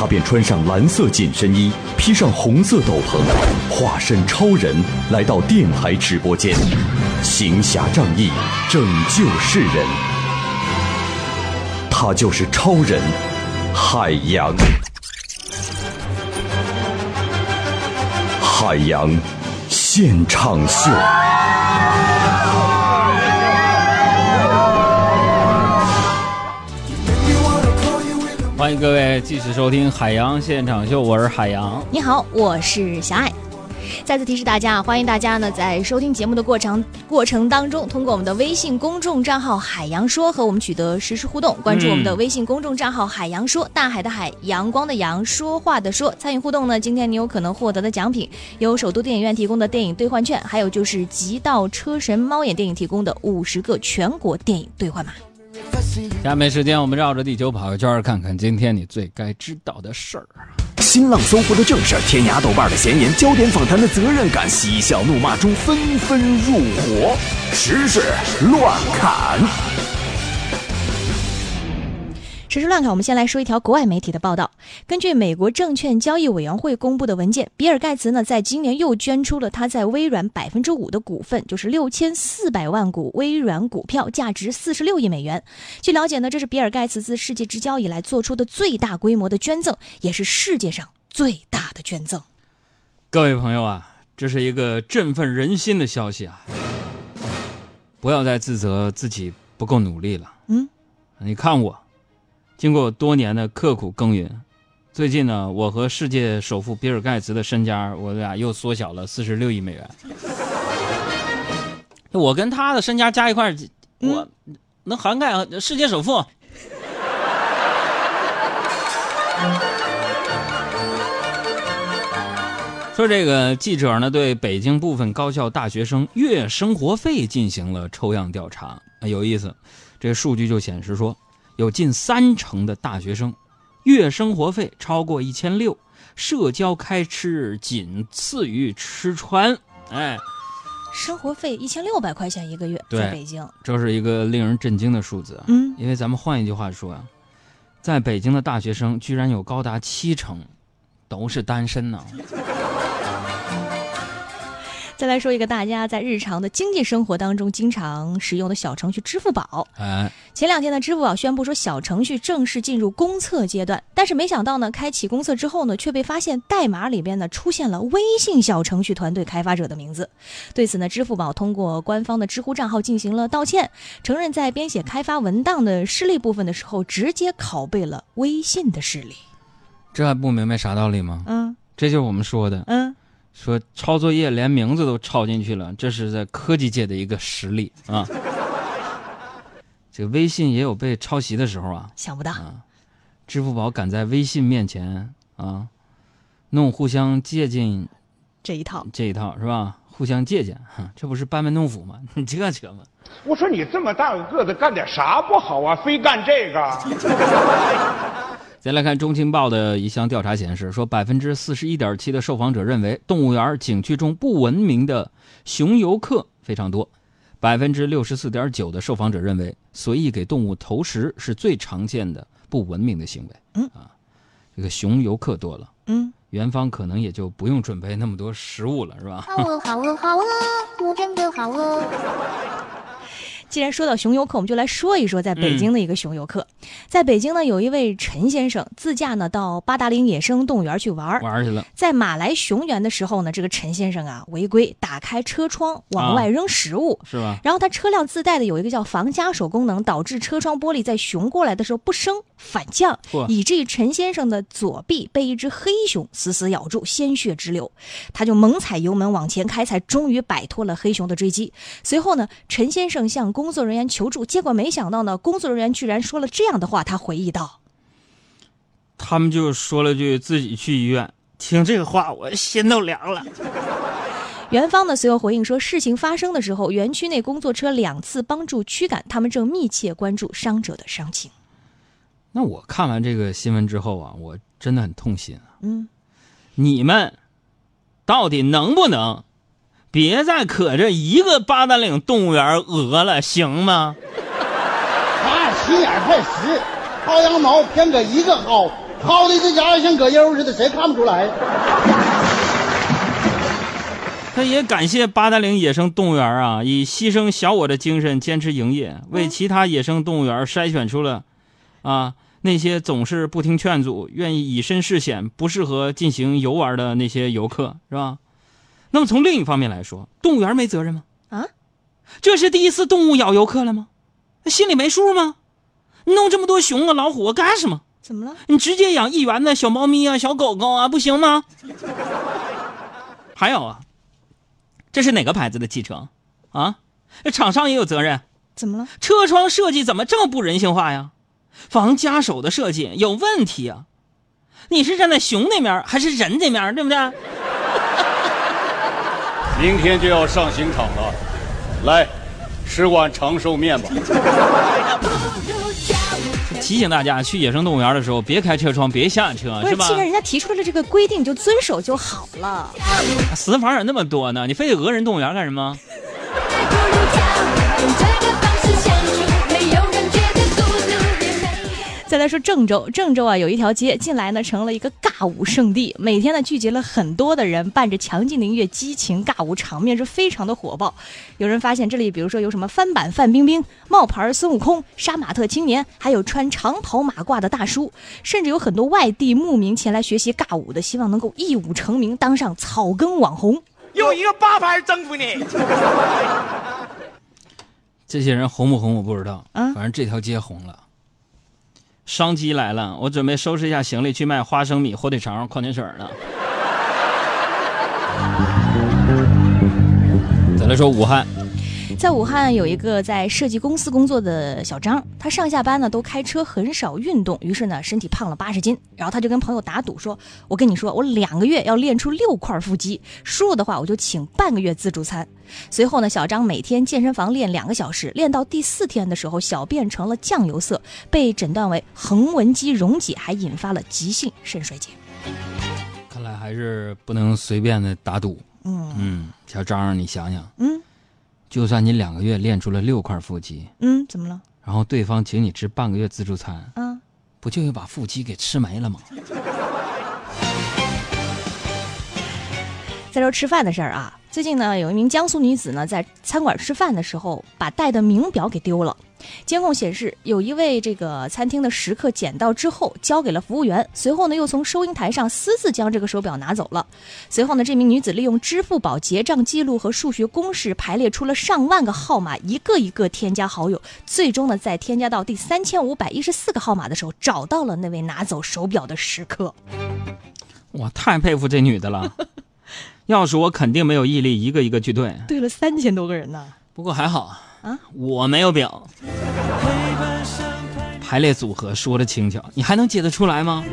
他便穿上蓝色紧身衣，披上红色斗篷，化身超人来到电台直播间，行侠仗义，拯救世人。他就是超人海洋，海洋现场秀。欢迎各位继续收听《海洋现场秀》，我是海洋。你好，我是小爱。再次提示大家啊，欢迎大家呢在收听节目的过程过程当中，通过我们的微信公众账号“海洋说”和我们取得实时互动。关注我们的微信公众账号“海洋说”，大海的海，阳光的阳，说话的说。参与互动呢，今天你有可能获得的奖品有首都电影院提供的电影兑换券，还有就是极道车神猫眼电影提供的五十个全国电影兑换码。下面时间，我们绕着地球跑一圈，看看今天你最该知道的事儿。新浪搜狐的正事儿，天涯豆瓣的闲言，焦点访谈的责任感，嬉笑怒骂中纷纷入伙，时事乱砍。时事乱侃，我们先来说一条国外媒体的报道。根据美国证券交易委员会公布的文件，比尔盖茨呢，在今年又捐出了他在微软百分之五的股份，就是六千四百万股微软股票，价值四十六亿美元。据了解呢，这是比尔盖茨自世界之交以来做出的最大规模的捐赠，也是世界上最大的捐赠。各位朋友啊，这是一个振奋人心的消息啊！不要再自责自己不够努力了。嗯，你看我。经过多年的刻苦耕耘，最近呢，我和世界首富比尔盖茨的身家，我俩又缩小了四十六亿美元。我跟他的身家加一块，我能涵盖世界首富。说这个记者呢，对北京部分高校大学生月生活费进行了抽样调查，有意思。这数据就显示说。有近三成的大学生，月生活费超过一千六，社交开支仅次于吃穿。哎，生活费一千六百块钱一个月，在北京，这是一个令人震惊的数字。嗯，因为咱们换一句话说啊，在北京的大学生居然有高达七成都是单身呢。再来说一个大家在日常的经济生活当中经常使用的小程序支付宝。哎，前两天呢，支付宝宣布说小程序正式进入公测阶段，但是没想到呢，开启公测之后呢，却被发现代码里边呢出现了微信小程序团队开发者的名字。对此呢，支付宝通过官方的知乎账号进行了道歉，承认在编写开发文档的示例部分的时候，直接拷贝了微信的示例。这还不明白啥道理吗？嗯，这就是我们说的。嗯。说抄作业连名字都抄进去了，这是在科技界的一个实例啊。这个微信也有被抄袭的时候啊，想不到啊。支付宝敢在微信面前啊，弄互相借鉴这一套，这一套是吧？互相借鉴，这不是班门弄斧吗？你这扯吗？我说你这么大个个子，干点啥不好啊？非干这个。再来看《中青报》的一项调查显示，说百分之四十一点七的受访者认为动物园景区中不文明的熊游客非常多，百分之六十四点九的受访者认为随意给动物投食是最常见的不文明的行为。嗯啊，这个熊游客多了，嗯，园方可能也就不用准备那么多食物了，是吧？好饿，好饿，好饿，我真的好饿。既然说到熊游客，我们就来说一说在北京的一个熊游客。在北京呢，有一位陈先生自驾呢到八达岭野生动物园去玩玩去了。在马来熊园的时候呢，这个陈先生啊违规打开车窗往外扔食物，是吧？然后他车辆自带的有一个叫防夹手功能，导致车窗玻璃在熊过来的时候不升反降，以至于陈先生的左臂被一只黑熊死死咬住，鲜血直流。他就猛踩油门往前开，才终于摆脱了黑熊的追击。随后呢，陈先生向工作人员求助，结果没想到呢，工作人员居然说了这样的话。他回忆道：“他们就说了句自己去医院。听这个话，我心都凉了。园方呢随后回应说，事情发生的时候，园区内工作车两次帮助驱赶，他们正密切关注伤者的伤情。那我看完这个新闻之后啊，我真的很痛心啊！嗯，你们到底能不能别再可这一个八达岭动物园讹了，行吗？他心眼太实，薅羊毛偏搁一个薅，薅的这家伙像葛优似的，谁看不出来？他也感谢八达岭野生动物园啊，以牺牲小我的精神坚持营业，为其他野生动物园筛选出了，啊那些总是不听劝阻、愿意以身试险、不适合进行游玩的那些游客，是吧？那么从另一方面来说，动物园没责任吗？啊，这是第一次动物咬游客了吗？心里没数吗？你弄这么多熊啊、老虎啊干什么？怎么了？你直接养一园的小猫咪啊、小狗狗啊，不行吗？还有啊，这是哪个牌子的汽车？啊，这厂商也有责任。怎么了？车窗设计怎么这么不人性化呀？防夹手的设计有问题啊！你是站在熊那面还是人这面，对不对？明天就要上刑场了，来，吃碗长寿面吧。提醒大家，去野生动物园的时候别开车窗，别下车，是吧？不是既然人家提出了这个规定，你就遵守就好了。死法也那么多呢，你非得讹人动物园干什么？再来说郑州，郑州啊有一条街，近来呢成了一个尬舞圣地，每天呢聚集了很多的人，伴着强劲的音乐，激情尬舞，场面是非常的火爆。有人发现这里，比如说有什么翻版范冰冰、冒牌孙悟空、杀马特青年，还有穿长袍马褂的大叔，甚至有很多外地慕名前来学习尬舞的，希望能够一舞成名，当上草根网红。用一个八拍征服你。这些人红不红我不知道，嗯反正这条街红了。商机来了，我准备收拾一下行李去卖花生米、火腿肠、矿泉水了。再来说武汉，在武汉有一个在设计公司工作的小张，他上下班呢都开车，很少运动，于是呢身体胖了八十斤。然后他就跟朋友打赌说：“我跟你说，我两个月要练出六块腹肌，输了的话我就请半个月自助餐。”随后呢，小张每天健身房练两个小时，练到第四天的时候，小便成了酱油色，被诊断为横纹肌溶解，还引发了急性肾衰竭。看来还是不能随便的打赌。嗯嗯，小张，你想想，嗯就算你两个月练出了六块腹肌，嗯，怎么了？然后对方请你吃半个月自助餐，嗯，不就又把腹肌给吃没了吗？再说吃饭的事儿啊，最近呢，有一名江苏女子呢在餐馆吃饭的时候，把带的名表给丢了。监控显示，有一位这个餐厅的食客捡到之后交给了服务员，随后呢又从收银台上私自将这个手表拿走了。随后呢，这名女子利用支付宝结账记录和数学公式排列出了上万个号码，一个一个添加好友，最终呢在添加到第三千五百一十四个号码的时候，找到了那位拿走手表的食客。我太佩服这女的了，要是我肯定没有毅力一个一个去对。对了三千多个人呢。不过还好啊，我没有表。排列组合说的轻巧，你还能解得出来吗？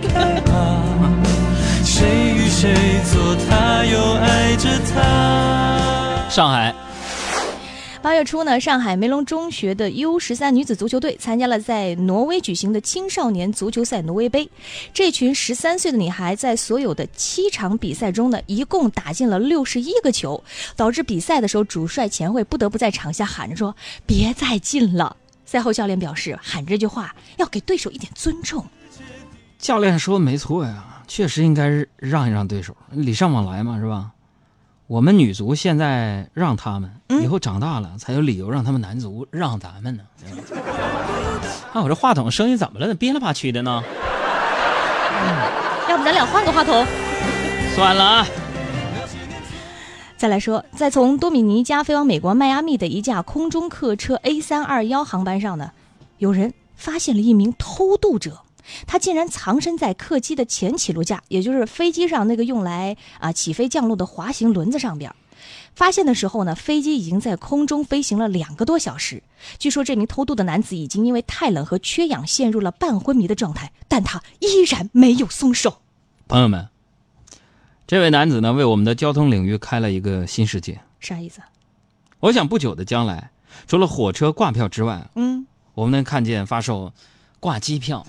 谁与谁做他，又爱着他。上海八月初呢，上海梅隆中学的 U 十三女子足球队参加了在挪威举行的青少年足球赛挪威杯。这群十三岁的女孩在所有的七场比赛中呢，一共打进了六十一个球，导致比赛的时候主帅钱慧不得不在场下喊着说：“别再进了。”赛后教练表示，喊这句话要给对手一点尊重。教练说没错呀，确实应该让一让对手，礼尚往来嘛，是吧？我们女足现在让他们，以后长大了才有理由让他们男足让咱们呢。啊，我这话筒声音怎么了？憋了吧屈的呢？要不咱俩换个话筒？算了啊。再来说，在从多米尼加飞往美国迈阿密的一架空中客车 A 三二幺航班上呢，有人发现了一名偷渡者。他竟然藏身在客机的前起落架，也就是飞机上那个用来啊起飞降落的滑行轮子上边。发现的时候呢，飞机已经在空中飞行了两个多小时。据说这名偷渡的男子已经因为太冷和缺氧陷入了半昏迷的状态，但他依然没有松手。朋友们，这位男子呢，为我们的交通领域开了一个新世界。啥意思？我想不久的将来，除了火车挂票之外，嗯，我们能看见发售挂机票。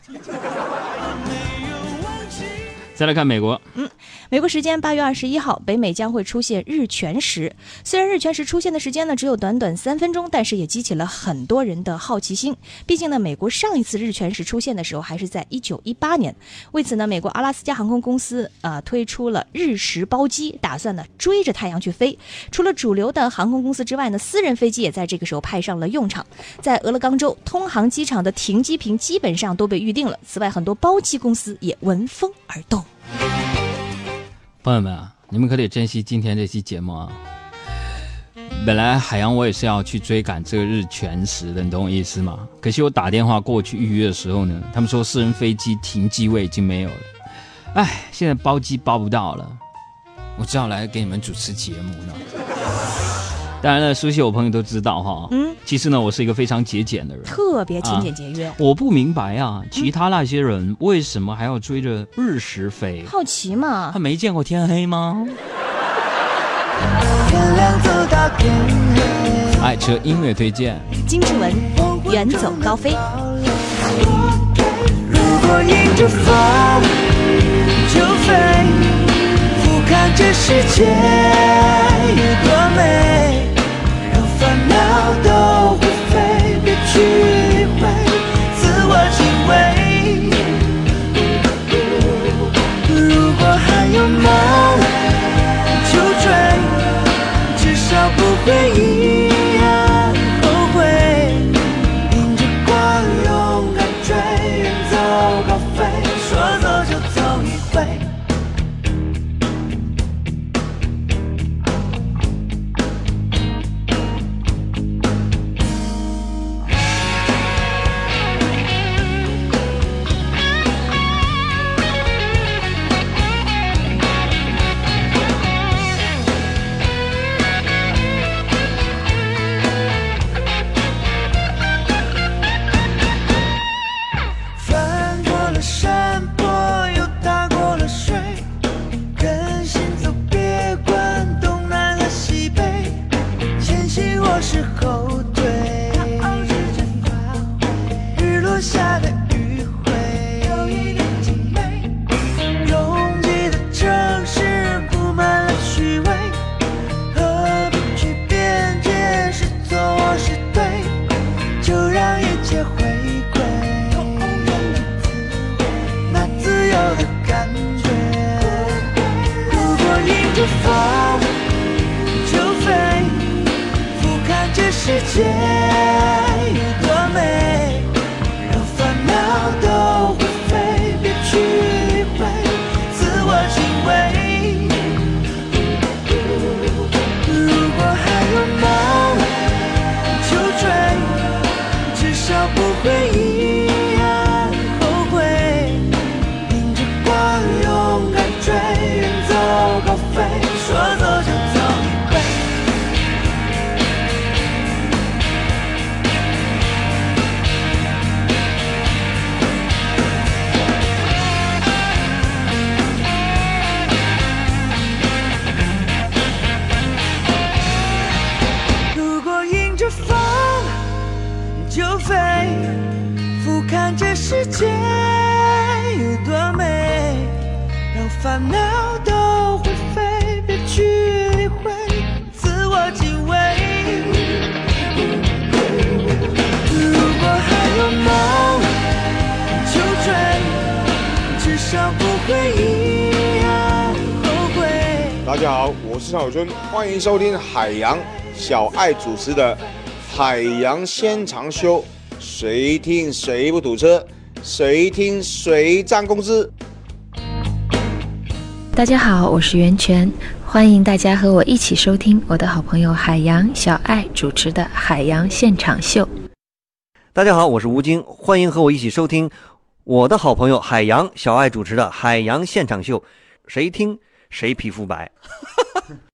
再来看美国，嗯，美国时间八月二十一号，北美将会出现日全食。虽然日全食出现的时间呢只有短短三分钟，但是也激起了很多人的好奇心。毕竟呢，美国上一次日全食出现的时候还是在一九一八年。为此呢，美国阿拉斯加航空公司啊、推出了日食包机，打算呢追着太阳去飞。除了主流的航空公司之外呢，私人飞机也在这个时候派上了用场。在俄勒冈州，通航机场的停机坪基本上都被预定了。此外，很多包机公司也闻风而动。朋友们啊，你们可得珍惜今天这期节目啊！本来海洋我也是要去追赶这个日全食的，你懂我意思吗？可惜我打电话过去预约的时候呢，他们说私人飞机停机位已经没有了。哎，现在包机包不到了，我只好来给你们主持节目呢。当然了，熟悉我朋友都知道哈，嗯，其实呢，我是一个非常节俭的人，特别勤俭节约。我不明白啊，其他那些人为什么还要追着日食飞？好奇嘛？他没见过天黑吗？爱车音乐推荐，金志文《远走高飞》。如果迎着风就飞，俯瞰这世界世界有多美，飞，俯瞰这世界有多美，让烦恼都会飞，别去理会，自我敬畏。如果还有梦就追，至少不会一样后悔。大家好，我是邵小春，欢迎收听海洋小爱主持的《海洋现场秀》，谁听谁不堵车，谁听谁涨工资。大家好，我是袁泉，欢迎大家和我一起收听我的好朋友海洋小爱主持的《海洋现场秀》。大家好，我是吴京，欢迎和我一起收听我的好朋友海洋小爱主持的《海洋现场秀》，谁听谁皮肤白。